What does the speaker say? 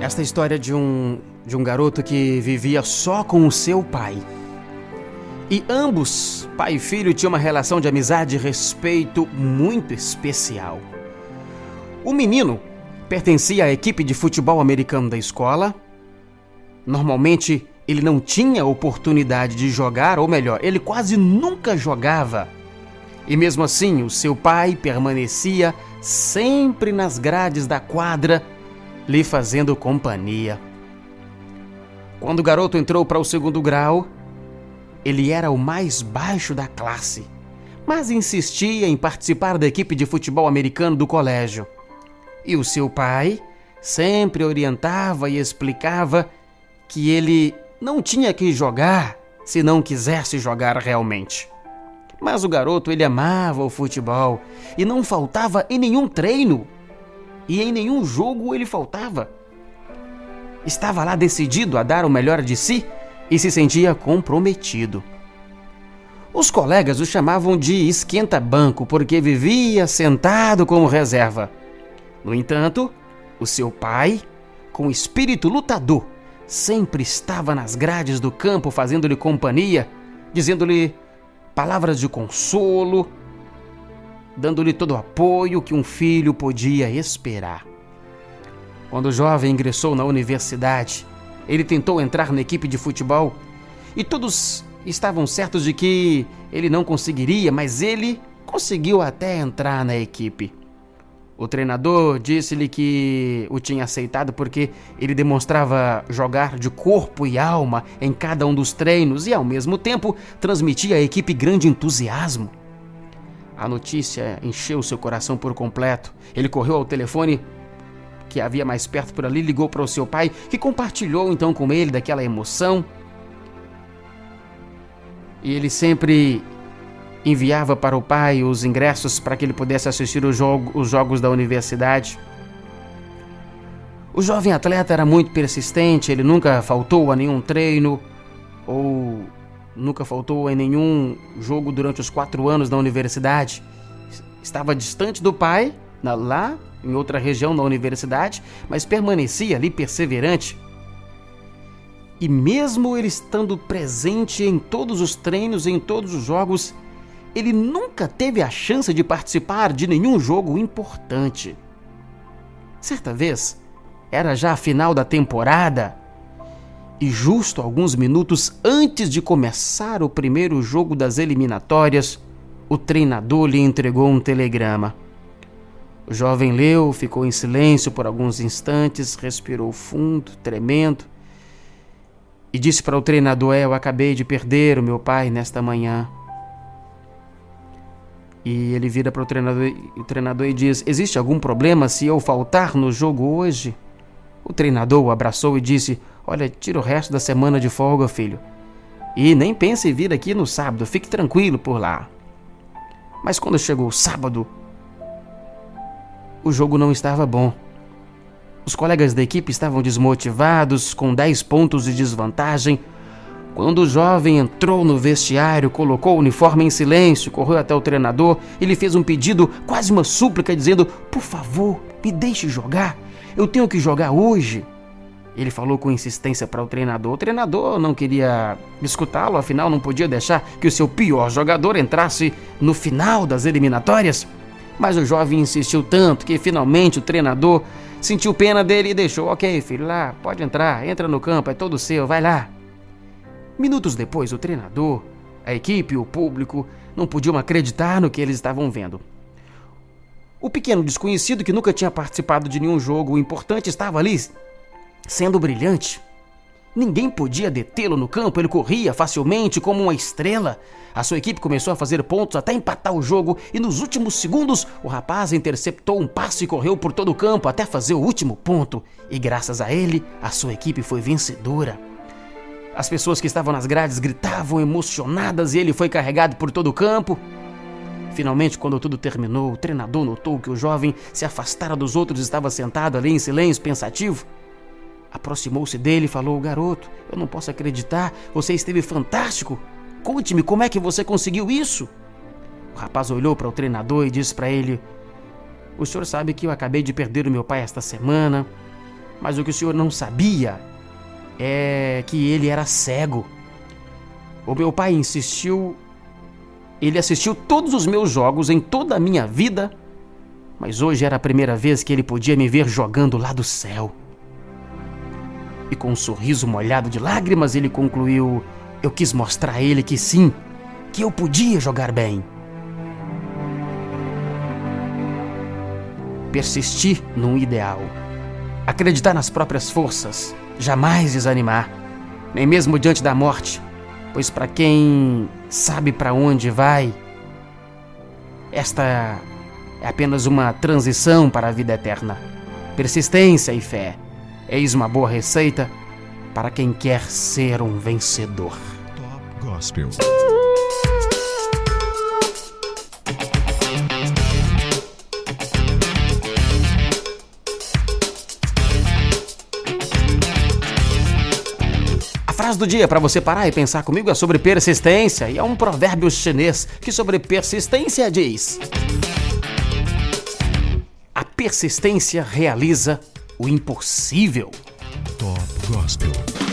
Esta história de um de um garoto que vivia só com o seu pai. E ambos, pai e filho, tinham uma relação de amizade e respeito muito especial. O menino pertencia à equipe de futebol americano da escola. Normalmente ele não tinha oportunidade de jogar, ou melhor, ele quase nunca jogava. E mesmo assim, o seu pai permanecia sempre nas grades da quadra, lhe fazendo companhia. Quando o garoto entrou para o segundo grau, ele era o mais baixo da classe, mas insistia em participar da equipe de futebol americano do colégio. E o seu pai sempre orientava e explicava que ele não tinha que jogar se não quisesse jogar realmente. Mas o garoto ele amava o futebol e não faltava em nenhum treino. E em nenhum jogo ele faltava. Estava lá decidido a dar o melhor de si e se sentia comprometido. Os colegas o chamavam de esquenta-banco porque vivia sentado como reserva. No entanto, o seu pai, com espírito lutador, sempre estava nas grades do campo fazendo-lhe companhia, dizendo-lhe palavras de consolo, dando-lhe todo o apoio que um filho podia esperar. Quando o jovem ingressou na universidade, ele tentou entrar na equipe de futebol e todos estavam certos de que ele não conseguiria, mas ele conseguiu até entrar na equipe. O treinador disse-lhe que o tinha aceitado porque ele demonstrava jogar de corpo e alma em cada um dos treinos e, ao mesmo tempo, transmitia à equipe grande entusiasmo. A notícia encheu seu coração por completo. Ele correu ao telefone que havia mais perto por ali, ligou para o seu pai, que compartilhou então com ele daquela emoção. E ele sempre enviava para o pai os ingressos para que ele pudesse assistir jogo, os jogos da universidade. O jovem atleta era muito persistente, ele nunca faltou a nenhum treino ou nunca faltou em nenhum jogo durante os quatro anos da universidade. Estava distante do pai, lá em outra região da universidade, mas permanecia ali perseverante. E mesmo ele estando presente em todos os treinos, em todos os jogos, ele nunca teve a chance de participar de nenhum jogo importante. Certa vez, era já a final da temporada, e justo alguns minutos antes de começar o primeiro jogo das eliminatórias, o treinador lhe entregou um telegrama. O jovem leu, ficou em silêncio por alguns instantes, respirou fundo, tremendo, e disse para o treinador: é, Eu acabei de perder o meu pai nesta manhã. E ele vira para o treinador, o treinador e diz: Existe algum problema se eu faltar no jogo hoje? O treinador o abraçou e disse: Olha, tira o resto da semana de folga, filho. E nem pense em vir aqui no sábado, fique tranquilo por lá. Mas quando chegou o sábado, o jogo não estava bom. Os colegas da equipe estavam desmotivados, com 10 pontos de desvantagem. Quando o jovem entrou no vestiário, colocou o uniforme em silêncio, correu até o treinador e lhe fez um pedido, quase uma súplica, dizendo: Por favor, me deixe jogar. Eu tenho que jogar hoje. Ele falou com insistência para o treinador. O treinador não queria escutá-lo, afinal, não podia deixar que o seu pior jogador entrasse no final das eliminatórias. Mas o jovem insistiu tanto que finalmente o treinador sentiu pena dele e deixou: Ok, filho, lá, pode entrar, entra no campo, é todo seu, vai lá. Minutos depois, o treinador, a equipe o público não podiam acreditar no que eles estavam vendo. O pequeno desconhecido que nunca tinha participado de nenhum jogo importante estava ali, sendo brilhante. Ninguém podia detê-lo no campo, ele corria facilmente como uma estrela. A sua equipe começou a fazer pontos até empatar o jogo e nos últimos segundos o rapaz interceptou um passe e correu por todo o campo até fazer o último ponto. E graças a ele, a sua equipe foi vencedora. As pessoas que estavam nas grades gritavam emocionadas e ele foi carregado por todo o campo. Finalmente, quando tudo terminou, o treinador notou que o jovem se afastara dos outros e estava sentado ali em silêncio, pensativo. Aproximou-se dele e falou: Garoto, eu não posso acreditar, você esteve fantástico. Conte-me como é que você conseguiu isso. O rapaz olhou para o treinador e disse para ele: O senhor sabe que eu acabei de perder o meu pai esta semana. Mas o que o senhor não sabia é que ele era cego. O meu pai insistiu. Ele assistiu todos os meus jogos em toda a minha vida, mas hoje era a primeira vez que ele podia me ver jogando lá do céu. E com um sorriso molhado de lágrimas, ele concluiu: Eu quis mostrar a ele que sim, que eu podia jogar bem. Persistir num ideal. Acreditar nas próprias forças. Jamais desanimar, nem mesmo diante da morte, pois para quem sabe para onde vai, esta é apenas uma transição para a vida eterna. Persistência e fé. Eis uma boa receita para quem quer ser um vencedor. Top Gospel. frase do dia para você parar e pensar comigo é sobre persistência e é um provérbio chinês que sobre persistência diz: A persistência realiza o impossível. Top Gospel.